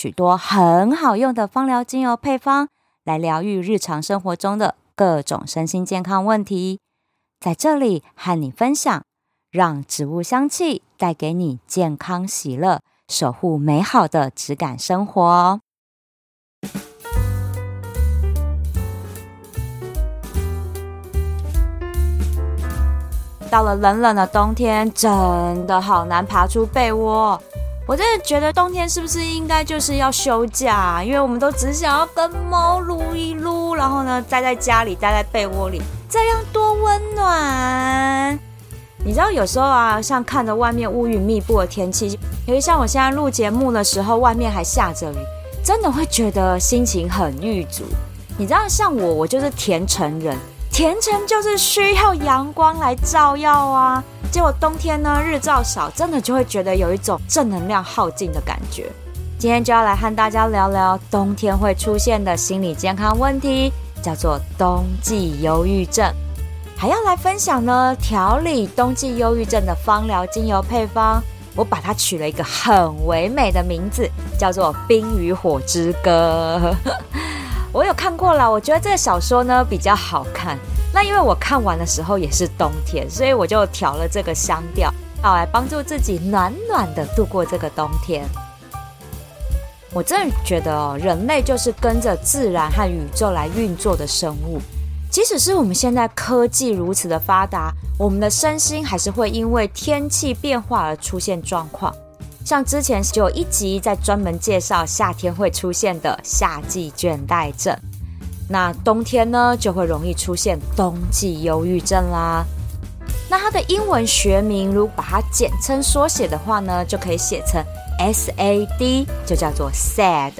许多很好用的芳疗精油配方，来疗愈日常生活中的各种身心健康问题。在这里和你分享，让植物香气带给你健康喜乐，守护美好的质感生活。到了冷冷的冬天，真的好难爬出被窝。我真的觉得冬天是不是应该就是要休假？因为我们都只想要跟猫撸一撸，然后呢，待在家里，待在被窝里，这样多温暖。你知道有时候啊，像看着外面乌云密布的天气，尤其像我现在录节目的时候，外面还下着雨，真的会觉得心情很郁足。你知道，像我，我就是甜橙人。甜橙就是需要阳光来照耀啊，结果冬天呢日照少，真的就会觉得有一种正能量耗尽的感觉。今天就要来和大家聊聊冬天会出现的心理健康问题，叫做冬季忧郁症。还要来分享呢调理冬季忧郁症的芳疗精油配方，我把它取了一个很唯美的名字，叫做《冰与火之歌》。我有看过了，我觉得这个小说呢比较好看。那因为我看完的时候也是冬天，所以我就调了这个香调，好来帮助自己暖暖的度过这个冬天。我真的觉得哦，人类就是跟着自然和宇宙来运作的生物。即使是我们现在科技如此的发达，我们的身心还是会因为天气变化而出现状况。像之前就有一集在专门介绍夏天会出现的夏季倦怠症，那冬天呢就会容易出现冬季忧郁症啦。那它的英文学名如果把它简称缩写的话呢，就可以写成 SAD，就叫做 sad，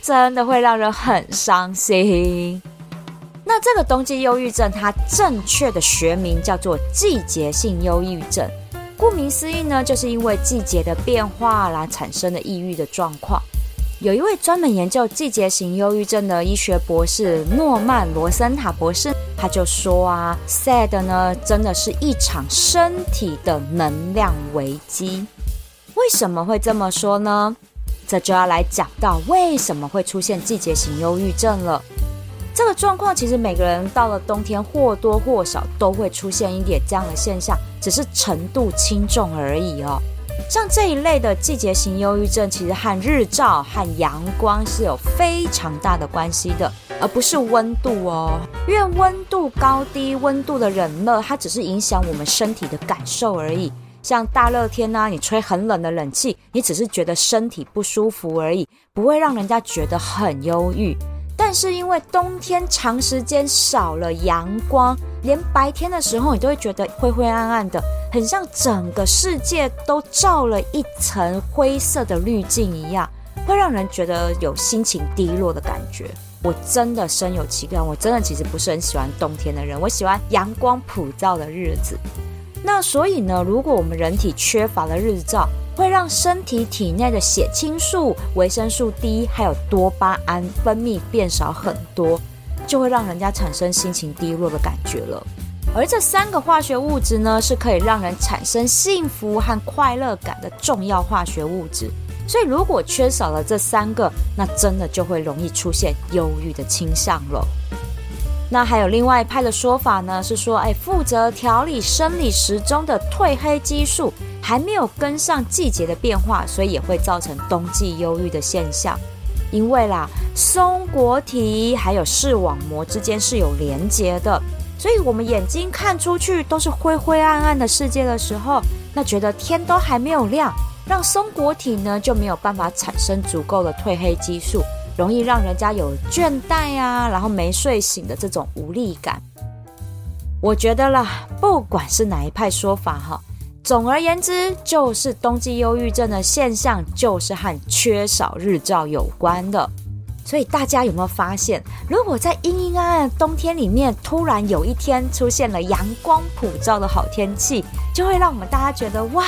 真的会让人很伤心。那这个冬季忧郁症，它正确的学名叫做季节性忧郁症。顾名思义呢，就是因为季节的变化来产生的抑郁的状况。有一位专门研究季节型忧郁症的医学博士诺曼罗森塔博士，他就说啊，sad 呢真的是一场身体的能量危机。为什么会这么说呢？这就要来讲到为什么会出现季节型忧郁症了。这个状况其实每个人到了冬天或多或少都会出现一点这样的现象，只是程度轻重而已哦。像这一类的季节型忧郁症，其实和日照和阳光是有非常大的关系的，而不是温度哦。因为温度高低、温度的冷热，它只是影响我们身体的感受而已。像大热天呢，你吹很冷的冷气，你只是觉得身体不舒服而已，不会让人家觉得很忧郁。但是因为冬天长时间少了阳光，连白天的时候你都会觉得灰灰暗暗的，很像整个世界都罩了一层灰色的滤镜一样，会让人觉得有心情低落的感觉。我真的深有其感，我真的其实不是很喜欢冬天的人，我喜欢阳光普照的日子。那所以呢，如果我们人体缺乏了日照，会让身体体内的血清素、维生素 D 还有多巴胺分泌变少很多，就会让人家产生心情低落的感觉了。而这三个化学物质呢，是可以让人产生幸福和快乐感的重要化学物质。所以如果缺少了这三个，那真的就会容易出现忧郁的倾向了。那还有另外一派的说法呢，是说，哎，负责调理生理时钟的褪黑激素。还没有跟上季节的变化，所以也会造成冬季忧郁的现象。因为啦，松果体还有视网膜之间是有连接的，所以我们眼睛看出去都是灰灰暗暗的世界的时候，那觉得天都还没有亮，让松果体呢就没有办法产生足够的褪黑激素，容易让人家有倦怠啊，然后没睡醒的这种无力感。我觉得啦，不管是哪一派说法哈。总而言之，就是冬季忧郁症的现象，就是和缺少日照有关的。所以大家有没有发现，如果在阴阴暗暗冬天里面，突然有一天出现了阳光普照的好天气，就会让我们大家觉得哇，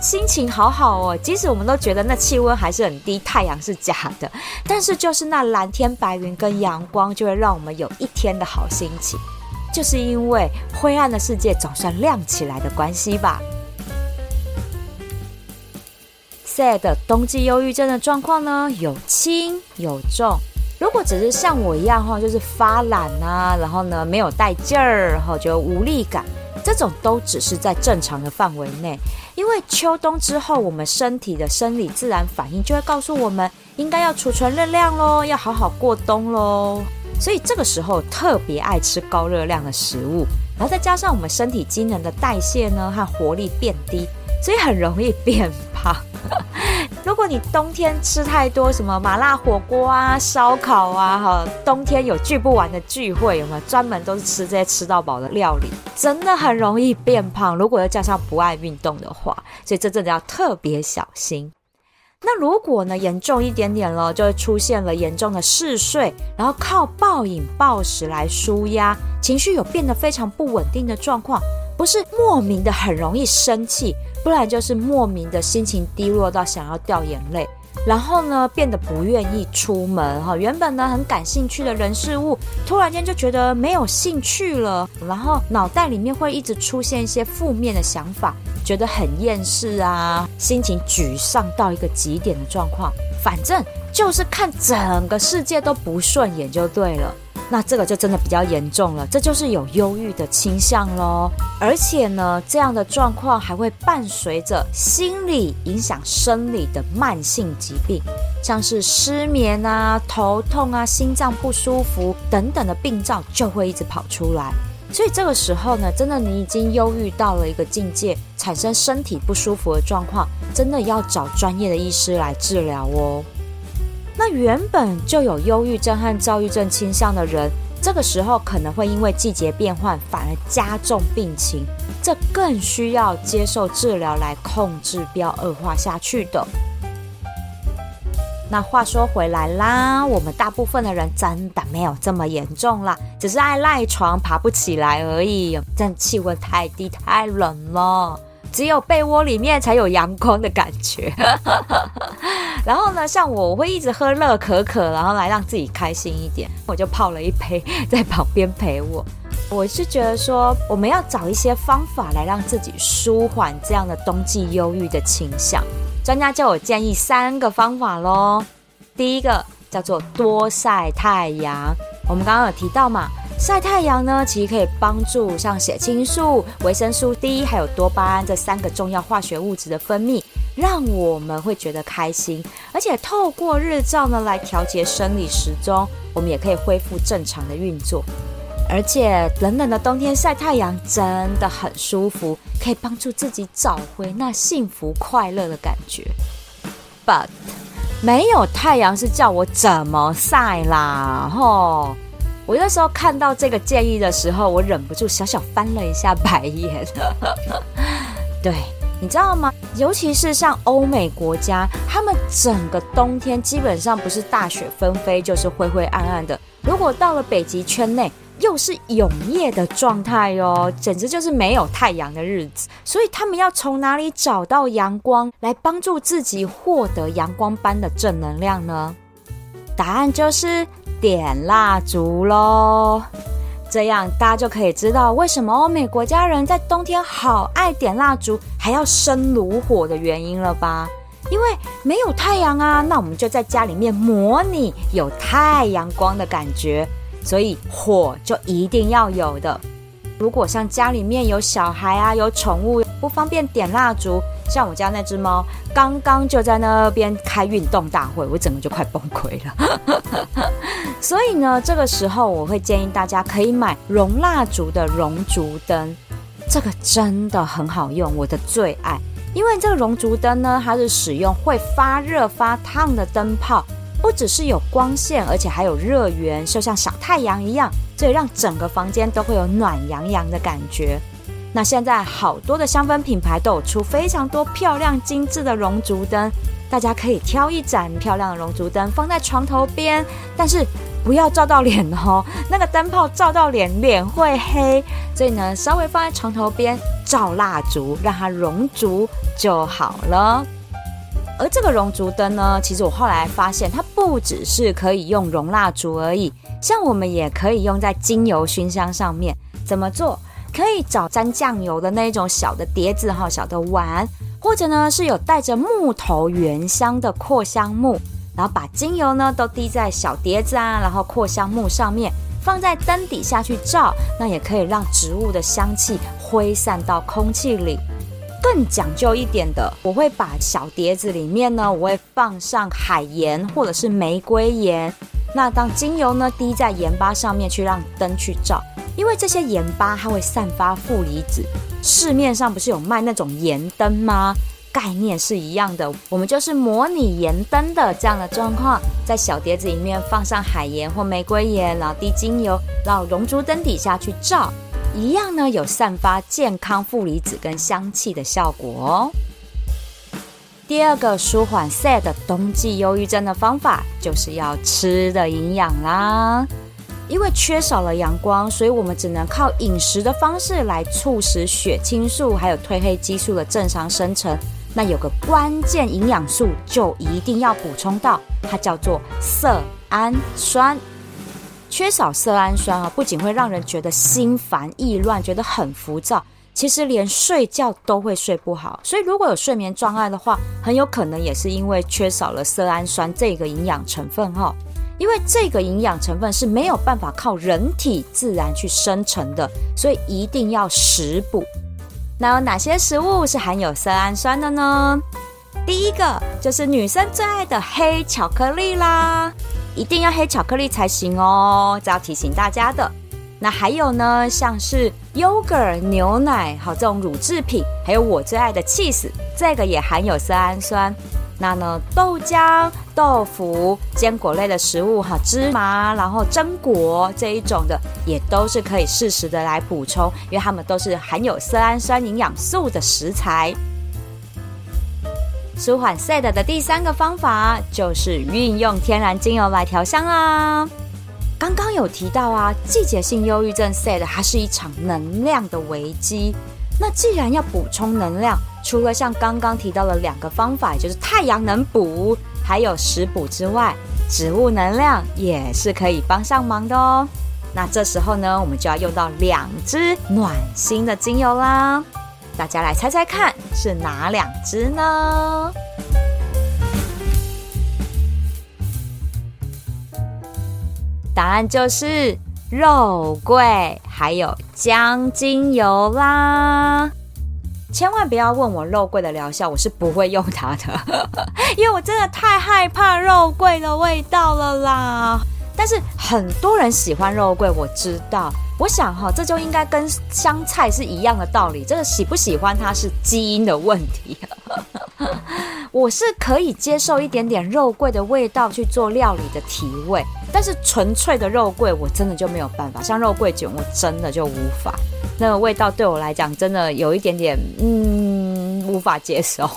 心情好好哦。即使我们都觉得那气温还是很低，太阳是假的，但是就是那蓝天白云跟阳光，就会让我们有一天的好心情。就是因为灰暗的世界总算亮起来的关系吧。SAD 冬季忧郁症的状况呢，有轻有重。如果只是像我一样哈，就是发懒啊，然后呢没有带劲儿，然后就无力感，这种都只是在正常的范围内。因为秋冬之后，我们身体的生理自然反应就会告诉我们，应该要储存热量喽，要好好过冬喽。所以这个时候特别爱吃高热量的食物，然后再加上我们身体机能的代谢呢和活力变低，所以很容易变胖。如果你冬天吃太多什么麻辣火锅啊、烧烤啊，哈，冬天有聚不完的聚会，有没有专门都是吃这些吃到饱的料理，真的很容易变胖。如果又加上不爱运动的话，所以这真的要特别小心。那如果呢严重一点点了，就会出现了严重的嗜睡，然后靠暴饮暴食来舒压，情绪有变得非常不稳定的状况，不是莫名的很容易生气。不然就是莫名的心情低落到想要掉眼泪，然后呢变得不愿意出门哈。原本呢很感兴趣的人事物，突然间就觉得没有兴趣了，然后脑袋里面会一直出现一些负面的想法，觉得很厌世啊，心情沮丧到一个极点的状况。反正就是看整个世界都不顺眼就对了。那这个就真的比较严重了，这就是有忧郁的倾向喽。而且呢，这样的状况还会伴随着心理影响生理的慢性疾病，像是失眠啊、头痛啊、心脏不舒服等等的病灶就会一直跑出来。所以这个时候呢，真的你已经忧郁到了一个境界，产生身体不舒服的状况，真的要找专业的医师来治疗哦。那原本就有忧郁症和躁郁症倾向的人，这个时候可能会因为季节变换，反而加重病情，这更需要接受治疗来控制，不要恶化下去的。那话说回来啦，我们大部分的人真的没有这么严重啦，只是爱赖床、爬不起来而已。但气温太低、太冷了。只有被窝里面才有阳光的感觉，然后呢，像我，我会一直喝热可可，然后来让自己开心一点。我就泡了一杯在旁边陪我。我是觉得说，我们要找一些方法来让自己舒缓这样的冬季忧郁的倾向。专家叫我建议三个方法喽。第一个叫做多晒太阳，我们刚刚有提到嘛。晒太阳呢，其实可以帮助像血清素、维生素 D 还有多巴胺这三个重要化学物质的分泌，让我们会觉得开心。而且透过日照呢来调节生理时钟，我们也可以恢复正常的运作。而且冷冷的冬天晒太阳真的很舒服，可以帮助自己找回那幸福快乐的感觉。But 没有太阳是叫我怎么晒啦？吼！我那时候看到这个建议的时候，我忍不住小小翻了一下白眼。对，你知道吗？尤其是像欧美国家，他们整个冬天基本上不是大雪纷飞，就是灰灰暗暗的。如果到了北极圈内，又是永夜的状态哟，简直就是没有太阳的日子。所以他们要从哪里找到阳光，来帮助自己获得阳光般的正能量呢？答案就是。点蜡烛喽，这样大家就可以知道为什么欧美国家人在冬天好爱点蜡烛，还要生炉火的原因了吧？因为没有太阳啊，那我们就在家里面模拟有太阳光的感觉，所以火就一定要有的。如果像家里面有小孩啊，有宠物，不方便点蜡烛。像我家那只猫，刚刚就在那边开运动大会，我整个就快崩溃了。所以呢，这个时候我会建议大家可以买熔蜡烛的熔烛灯，这个真的很好用，我的最爱。因为这个熔烛灯呢，它是使用会发热发烫的灯泡，不只是有光线，而且还有热源，就像小太阳一样，所以让整个房间都会有暖洋洋的感觉。那现在好多的香氛品牌都有出非常多漂亮精致的熔烛灯，大家可以挑一盏漂亮的熔烛灯放在床头边，但是不要照到脸哦，那个灯泡照到脸脸会黑，所以呢稍微放在床头边照蜡烛，让它熔烛就好了。而这个熔烛灯呢，其实我后来发现它不只是可以用熔蜡烛而已，像我们也可以用在精油熏香上面，怎么做？可以找沾酱油的那种小的碟子哈，小的碗，或者呢是有带着木头原香的扩香木，然后把精油呢都滴在小碟子啊，然后扩香木上面，放在灯底下去照，那也可以让植物的香气挥散到空气里。更讲究一点的，我会把小碟子里面呢，我会放上海盐或者是玫瑰盐。那当精油呢滴在盐巴上面去让灯去照，因为这些盐巴它会散发负离子。市面上不是有卖那种盐灯吗？概念是一样的，我们就是模拟盐灯的这样的状况，在小碟子里面放上海盐或玫瑰盐，然后滴精油，然后熔烛灯底下去照。一样呢，有散发健康负离子跟香气的效果哦。第二个舒缓 sad 冬季忧郁症的方法，就是要吃的营养啦。因为缺少了阳光，所以我们只能靠饮食的方式来促使血清素还有褪黑激素的正常生成。那有个关键营养素就一定要补充到，它叫做色氨酸。缺少色氨酸啊，不仅会让人觉得心烦意乱，觉得很浮躁，其实连睡觉都会睡不好。所以如果有睡眠障碍的话，很有可能也是因为缺少了色氨酸这个营养成分哈。因为这个营养成分是没有办法靠人体自然去生成的，所以一定要食补。那有哪些食物是含有色氨酸的呢？第一个就是女生最爱的黑巧克力啦。一定要黑巧克力才行哦，这要提醒大家的。那还有呢，像是 yogurt 牛奶，好这种乳制品，还有我最爱的 cheese，这个也含有色氨酸。那呢，豆浆、豆腐、坚果类的食物，哈，芝麻，然后榛果这一种的，也都是可以适时的来补充，因为它们都是含有色氨酸营养素的食材。舒缓 sad 的第三个方法就是运用天然精油来调香啦。刚刚有提到啊，季节性忧郁症 sad 它是一场能量的危机。那既然要补充能量，除了像刚刚提到的两个方法，就是太阳能补，还有食补之外，植物能量也是可以帮上忙的哦。那这时候呢，我们就要用到两支暖心的精油啦。大家来猜猜看，是哪两支呢？答案就是肉桂还有姜精油啦！千万不要问我肉桂的疗效，我是不会用它的，因为我真的太害怕肉桂的味道了啦。但是很多人喜欢肉桂，我知道。我想哈，这就应该跟香菜是一样的道理。这个喜不喜欢它是基因的问题。我是可以接受一点点肉桂的味道去做料理的提味，但是纯粹的肉桂我真的就没有办法。像肉桂卷，我真的就无法。那个味道对我来讲，真的有一点点嗯无法接受。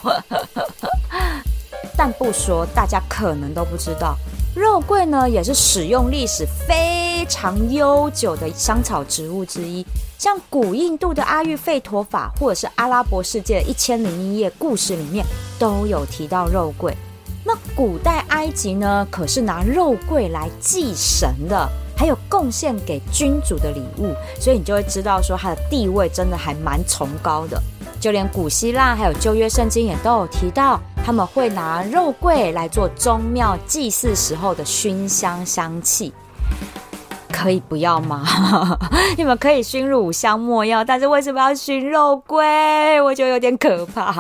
但不说，大家可能都不知道。肉桂呢，也是使用历史非常悠久的香草植物之一。像古印度的阿育吠陀法，或者是阿拉伯世界的一千零一夜故事里面，都有提到肉桂。那古代埃及呢，可是拿肉桂来祭神的，还有贡献给君主的礼物，所以你就会知道说它的地位真的还蛮崇高的。就连古希腊还有旧约圣经也都有提到。他们会拿肉桂来做宗庙祭祀时候的熏香香气，可以不要吗？你们可以熏乳香末药，但是为什么要熏肉桂？我觉得有点可怕。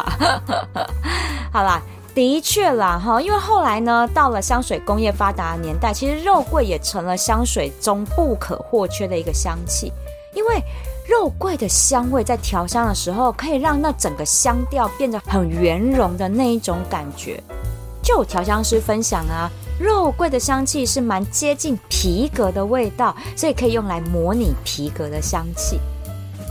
好啦，的确啦哈，因为后来呢，到了香水工业发达的年代，其实肉桂也成了香水中不可或缺的一个香气，因为。肉桂的香味在调香的时候，可以让那整个香调变得很圆融的那一种感觉。就有调香师分享啊，肉桂的香气是蛮接近皮革的味道，所以可以用来模拟皮革的香气。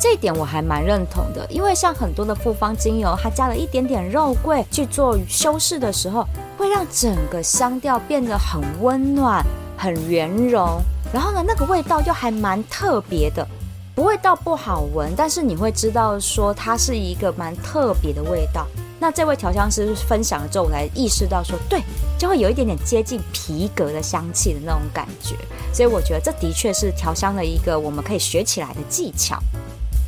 这一点我还蛮认同的，因为像很多的复方精油，它加了一点点肉桂去做修饰的时候，会让整个香调变得很温暖、很圆融，然后呢，那个味道又还蛮特别的。不会到不好闻，但是你会知道说它是一个蛮特别的味道。那这位调香师分享了之后，我才意识到说，对，就会有一点点接近皮革的香气的那种感觉。所以我觉得这的确是调香的一个我们可以学起来的技巧。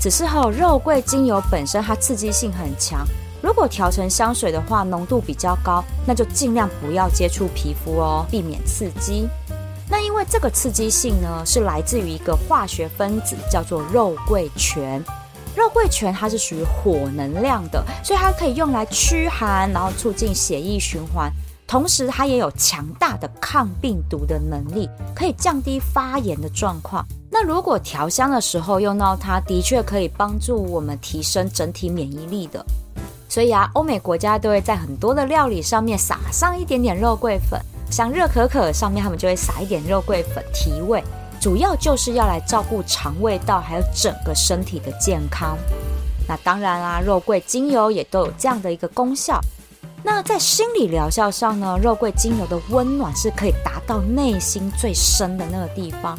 只是哈，肉桂精油本身它刺激性很强，如果调成香水的话，浓度比较高，那就尽量不要接触皮肤哦，避免刺激。那因为这个刺激性呢，是来自于一个化学分子，叫做肉桂醛。肉桂醛它是属于火能量的，所以它可以用来驱寒，然后促进血液循环。同时，它也有强大的抗病毒的能力，可以降低发炎的状况。那如果调香的时候用到它，的确可以帮助我们提升整体免疫力的。所以啊，欧美国家都会在很多的料理上面撒上一点点肉桂粉。像热可可上面，他们就会撒一点肉桂粉提味，主要就是要来照顾肠胃道，还有整个身体的健康。那当然啦，肉桂精油也都有这样的一个功效。那在心理疗效上呢，肉桂精油的温暖是可以达到内心最深的那个地方。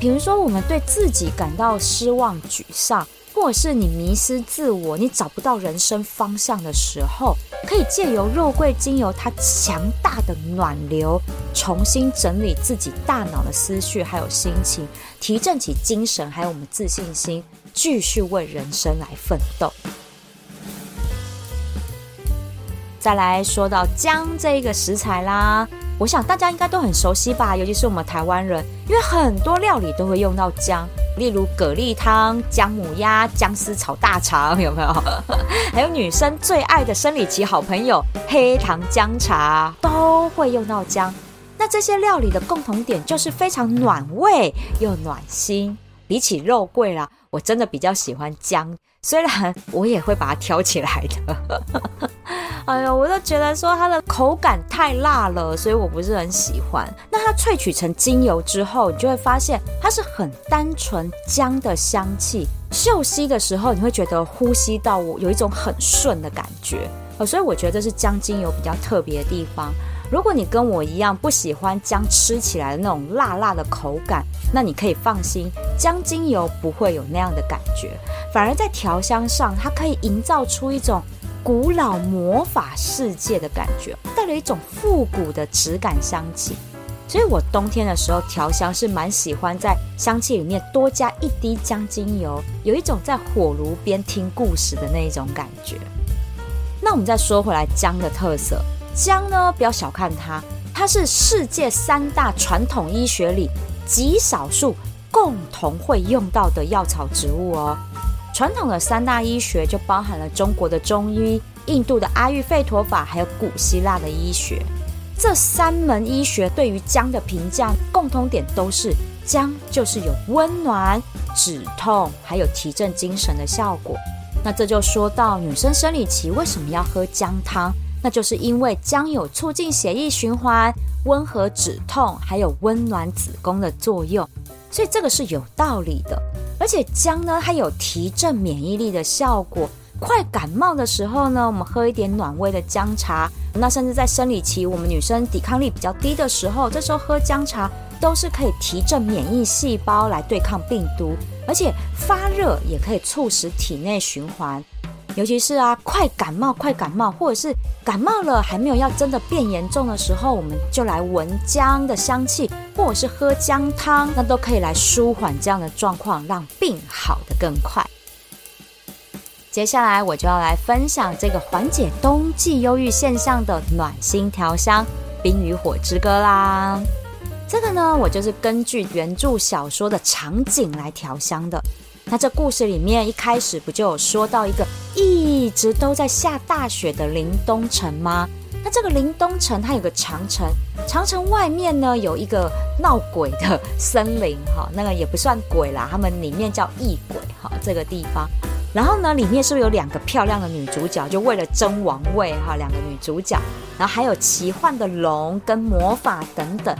比如说，我们对自己感到失望、沮丧。或者是你迷失自我，你找不到人生方向的时候，可以借由肉桂精油它强大的暖流，重新整理自己大脑的思绪还有心情，提振起精神，还有我们自信心，继续为人生来奋斗。再来说到姜这一个食材啦，我想大家应该都很熟悉吧，尤其是我们台湾人，因为很多料理都会用到姜。例如蛤蜊汤、姜母鸭、姜丝炒大肠，有没有？还有女生最爱的生理期好朋友黑糖姜茶，都会用到姜。那这些料理的共同点就是非常暖胃又暖心。比起肉桂啦，我真的比较喜欢姜，虽然我也会把它挑起来的。哎呦，我都觉得说它的口感太辣了，所以我不是很喜欢。那它萃取成精油之后，你就会发现它是很单纯姜的香气，嗅吸的时候你会觉得呼吸到我有一种很顺的感觉。呃，所以我觉得是姜精油比较特别的地方。如果你跟我一样不喜欢姜吃起来的那种辣辣的口感，那你可以放心，姜精油不会有那样的感觉，反而在调香上，它可以营造出一种。古老魔法世界的感觉，带了一种复古的质感香气，所以我冬天的时候调香是蛮喜欢在香气里面多加一滴姜精油，有一种在火炉边听故事的那一种感觉。那我们再说回来姜的特色，姜呢不要小看它，它是世界三大传统医学里极少数共同会用到的药草植物哦。传统的三大医学就包含了中国的中医、印度的阿育吠陀法，还有古希腊的医学。这三门医学对于姜的评价共通点都是，姜就是有温暖、止痛，还有提振精神的效果。那这就说到女生生理期为什么要喝姜汤，那就是因为姜有促进血液循环、温和止痛，还有温暖子宫的作用。所以这个是有道理的。而且姜呢，它有提振免疫力的效果。快感冒的时候呢，我们喝一点暖胃的姜茶。那甚至在生理期，我们女生抵抗力比较低的时候，这时候喝姜茶都是可以提振免疫细胞来对抗病毒，而且发热也可以促使体内循环。尤其是啊，快感冒、快感冒，或者是感冒了还没有要真的变严重的时候，我们就来闻姜的香气，或者是喝姜汤，那都可以来舒缓这样的状况，让病好的更快。接下来我就要来分享这个缓解冬季忧郁现象的暖心调香《冰与火之歌》啦。这个呢，我就是根据原著小说的场景来调香的。那这故事里面一开始不就有说到一个一直都在下大雪的林东城吗？那这个林东城它有个长城，长城外面呢有一个闹鬼的森林，哈，那个也不算鬼啦，他们里面叫异鬼，哈，这个地方。然后呢，里面是不是有两个漂亮的女主角，就为了争王位，哈，两个女主角，然后还有奇幻的龙跟魔法等等。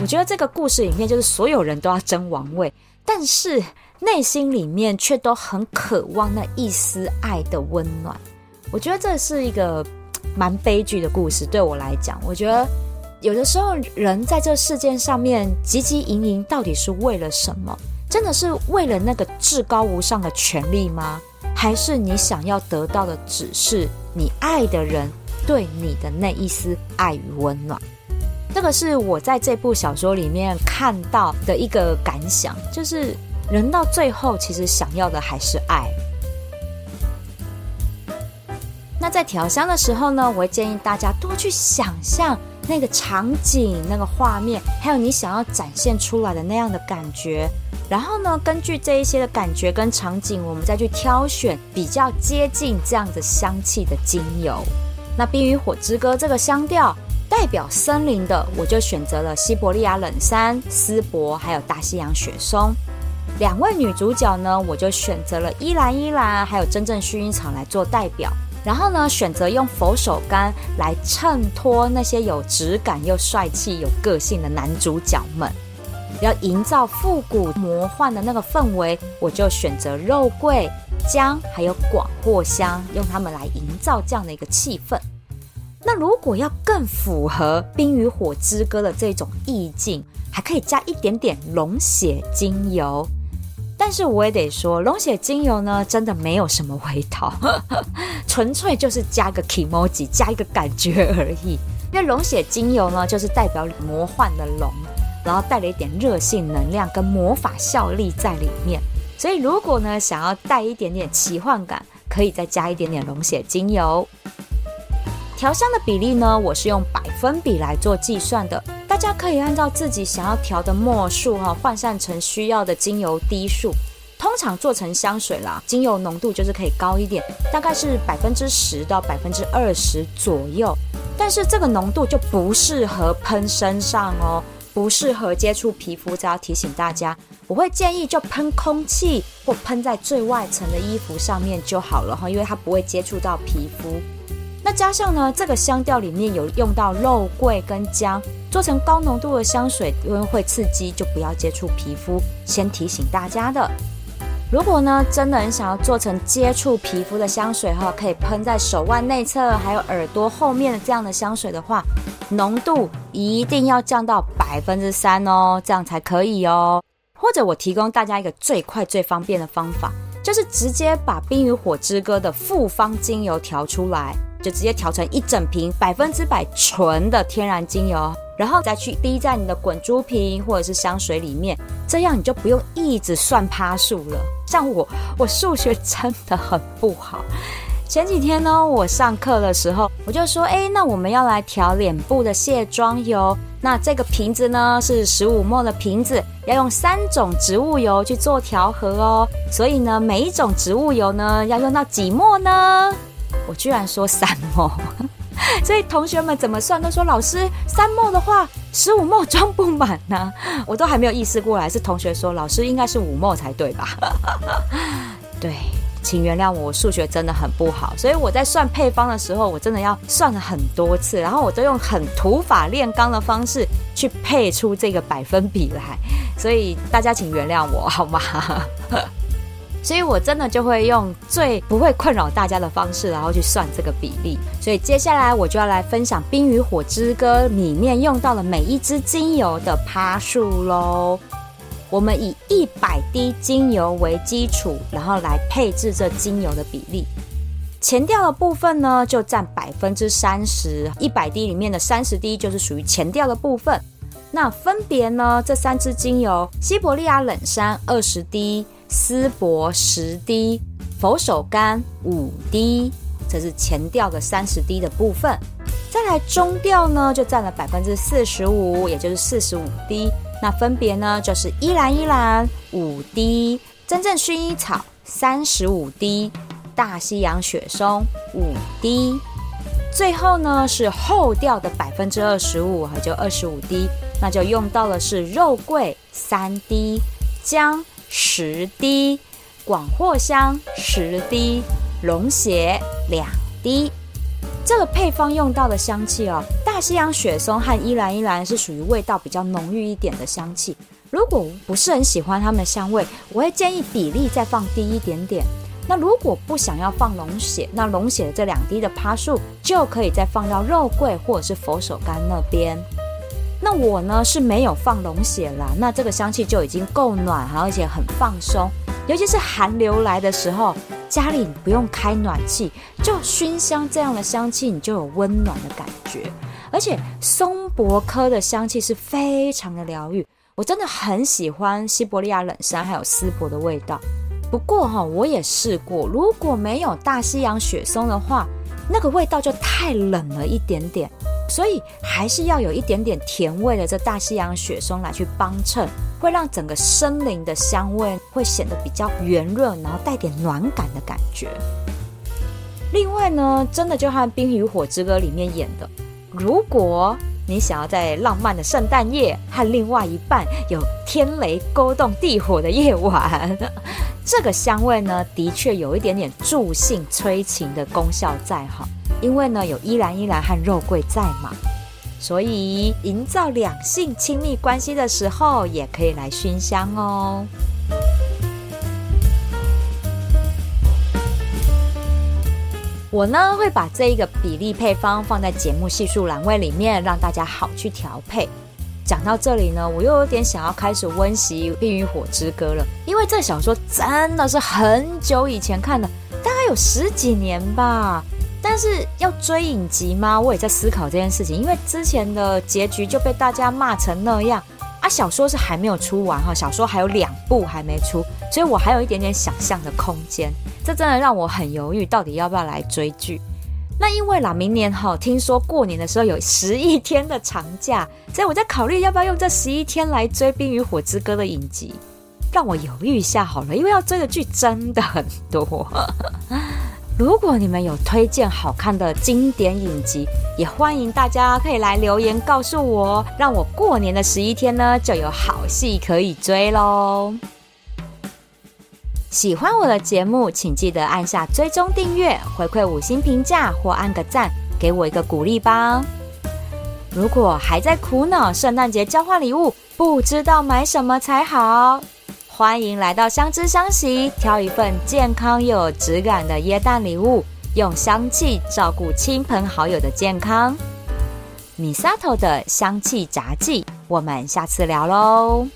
我觉得这个故事里面就是所有人都要争王位，但是。内心里面却都很渴望那一丝爱的温暖，我觉得这是一个蛮悲剧的故事。对我来讲，我觉得有的时候人在这世界上面汲汲营营，到底是为了什么？真的是为了那个至高无上的权利吗？还是你想要得到的只是你爱的人对你的那一丝爱与温暖？这个是我在这部小说里面看到的一个感想，就是。人到最后，其实想要的还是爱。那在调香的时候呢，我会建议大家多去想象那个场景、那个画面，还有你想要展现出来的那样的感觉。然后呢，根据这一些的感觉跟场景，我们再去挑选比较接近这样的香气的精油。那冰与火之歌这个香调代表森林的，我就选择了西伯利亚冷杉、丝柏，还有大西洋雪松。两位女主角呢，我就选择了依兰依兰，还有真正薰衣草来做代表。然后呢，选择用佛手柑来衬托那些有质感又帅气、有个性的男主角们。要营造复古魔幻的那个氛围，我就选择肉桂、姜还有广藿香，用它们来营造这样的一个气氛。那如果要更符合《冰与火之歌》的这种意境，还可以加一点点龙血精油。但是我也得说，龙血精油呢，真的没有什么味道，纯粹就是加个 emoji，加一个感觉而已。因为龙血精油呢，就是代表魔幻的龙。然后带了一点热性能量跟魔法效力在里面，所以如果呢想要带一点点奇幻感，可以再加一点点龙血精油。调香的比例呢，我是用百分比来做计算的，大家可以按照自己想要调的墨数哈，换算成需要的精油滴数。通常做成香水啦，精油浓度就是可以高一点，大概是百分之十到百分之二十左右。但是这个浓度就不适合喷身上哦。不适合接触皮肤，这要提醒大家。我会建议就喷空气或喷在最外层的衣服上面就好了哈，因为它不会接触到皮肤。那加上呢，这个香调里面有用到肉桂跟姜，做成高浓度的香水，因为会刺激，就不要接触皮肤。先提醒大家的。如果呢，真的很想要做成接触皮肤的香水哈，可以喷在手腕内侧还有耳朵后面的这样的香水的话，浓度一定要降到百分之三哦，这样才可以哦。或者我提供大家一个最快最方便的方法，就是直接把冰与火之歌的复方精油调出来，就直接调成一整瓶百分之百纯的天然精油。然后再去滴在你的滚珠瓶或者是香水里面，这样你就不用一直算趴数了。像我，我数学真的很不好。前几天呢，我上课的时候，我就说，哎，那我们要来调脸部的卸妆油。那这个瓶子呢是十五沫的瓶子，要用三种植物油去做调和哦。所以呢，每一种植物油呢要用到几沫呢？我居然说三沫。所以同学们怎么算都说老师三墨的话十五墨装不满呢，我都还没有意识过来，是同学说老师应该是五墨才对吧？对，请原谅，我数学真的很不好，所以我在算配方的时候，我真的要算了很多次，然后我都用很土法炼钢的方式去配出这个百分比来，所以大家请原谅我好吗？所以我真的就会用最不会困扰大家的方式，然后去算这个比例。所以接下来我就要来分享《冰与火之歌》里面用到了每一支精油的趴数喽。我们以一百滴精油为基础，然后来配置这精油的比例。前调的部分呢，就占百分之三十，一百滴里面的三十滴就是属于前调的部分。那分别呢，这三支精油：西伯利亚冷杉二十滴。丝柏十滴，佛手柑五滴，这是前调的三十滴的部分。再来中调呢，就占了百分之四十五，也就是四十五滴。那分别呢，就是依兰依兰五滴，真正薰衣草三十五滴，大西洋雪松五滴。最后呢，是后调的百分之二十五，也就二十五滴，那就用到的是肉桂三滴，姜。十滴广藿香，十滴龙血，两滴。这个配方用到的香气哦，大西洋雪松和依兰依兰是属于味道比较浓郁一点的香气。如果不是很喜欢它们的香味，我会建议比例再放低一点点。那如果不想要放龙血，那龙血的这两滴的趴数就可以再放到肉桂或者是佛手柑那边。那我呢是没有放龙血啦，那这个香气就已经够暖，而且很放松。尤其是寒流来的时候，家里不用开暖气，就熏香这样的香气，你就有温暖的感觉。而且松柏科的香气是非常的疗愈，我真的很喜欢西伯利亚冷杉还有丝柏的味道。不过哈，我也试过，如果没有大西洋雪松的话。那个味道就太冷了一点点，所以还是要有一点点甜味的这大西洋雪松来去帮衬，会让整个森林的香味会显得比较圆润，然后带点暖感的感觉。另外呢，真的就和《冰与火之歌》里面演的，如果你想要在浪漫的圣诞夜和另外一半有天雷勾动地火的夜晚，这个香味呢，的确有一点点助兴催情的功效在哈。因为呢，有依兰依兰和肉桂在嘛，所以营造两性亲密关系的时候，也可以来熏香哦。我呢会把这一个比例配方放在节目细数栏位里面，让大家好去调配。讲到这里呢，我又有点想要开始温习《冰与火之歌》了，因为这小说真的是很久以前看的，大概有十几年吧。但是要追影集吗？我也在思考这件事情，因为之前的结局就被大家骂成那样啊。小说是还没有出完哈，小说还有两部还没出，所以我还有一点点想象的空间。这真的让我很犹豫，到底要不要来追剧？那因为啦，明年哈，听说过年的时候有十一天的长假，所以我在考虑要不要用这十一天来追《冰与火之歌》的影集。让我犹豫一下好了，因为要追的剧真的很多。如果你们有推荐好看的经典影集，也欢迎大家可以来留言告诉我，让我过年的十一天呢就有好戏可以追喽。喜欢我的节目，请记得按下追踪订阅，回馈五星评价或按个赞，给我一个鼓励吧。如果还在苦恼圣诞节交换礼物，不知道买什么才好，欢迎来到相知相喜，挑一份健康又有质感的椰蛋礼物，用香气照顾亲朋好友的健康。米萨头的香气杂技，我们下次聊喽。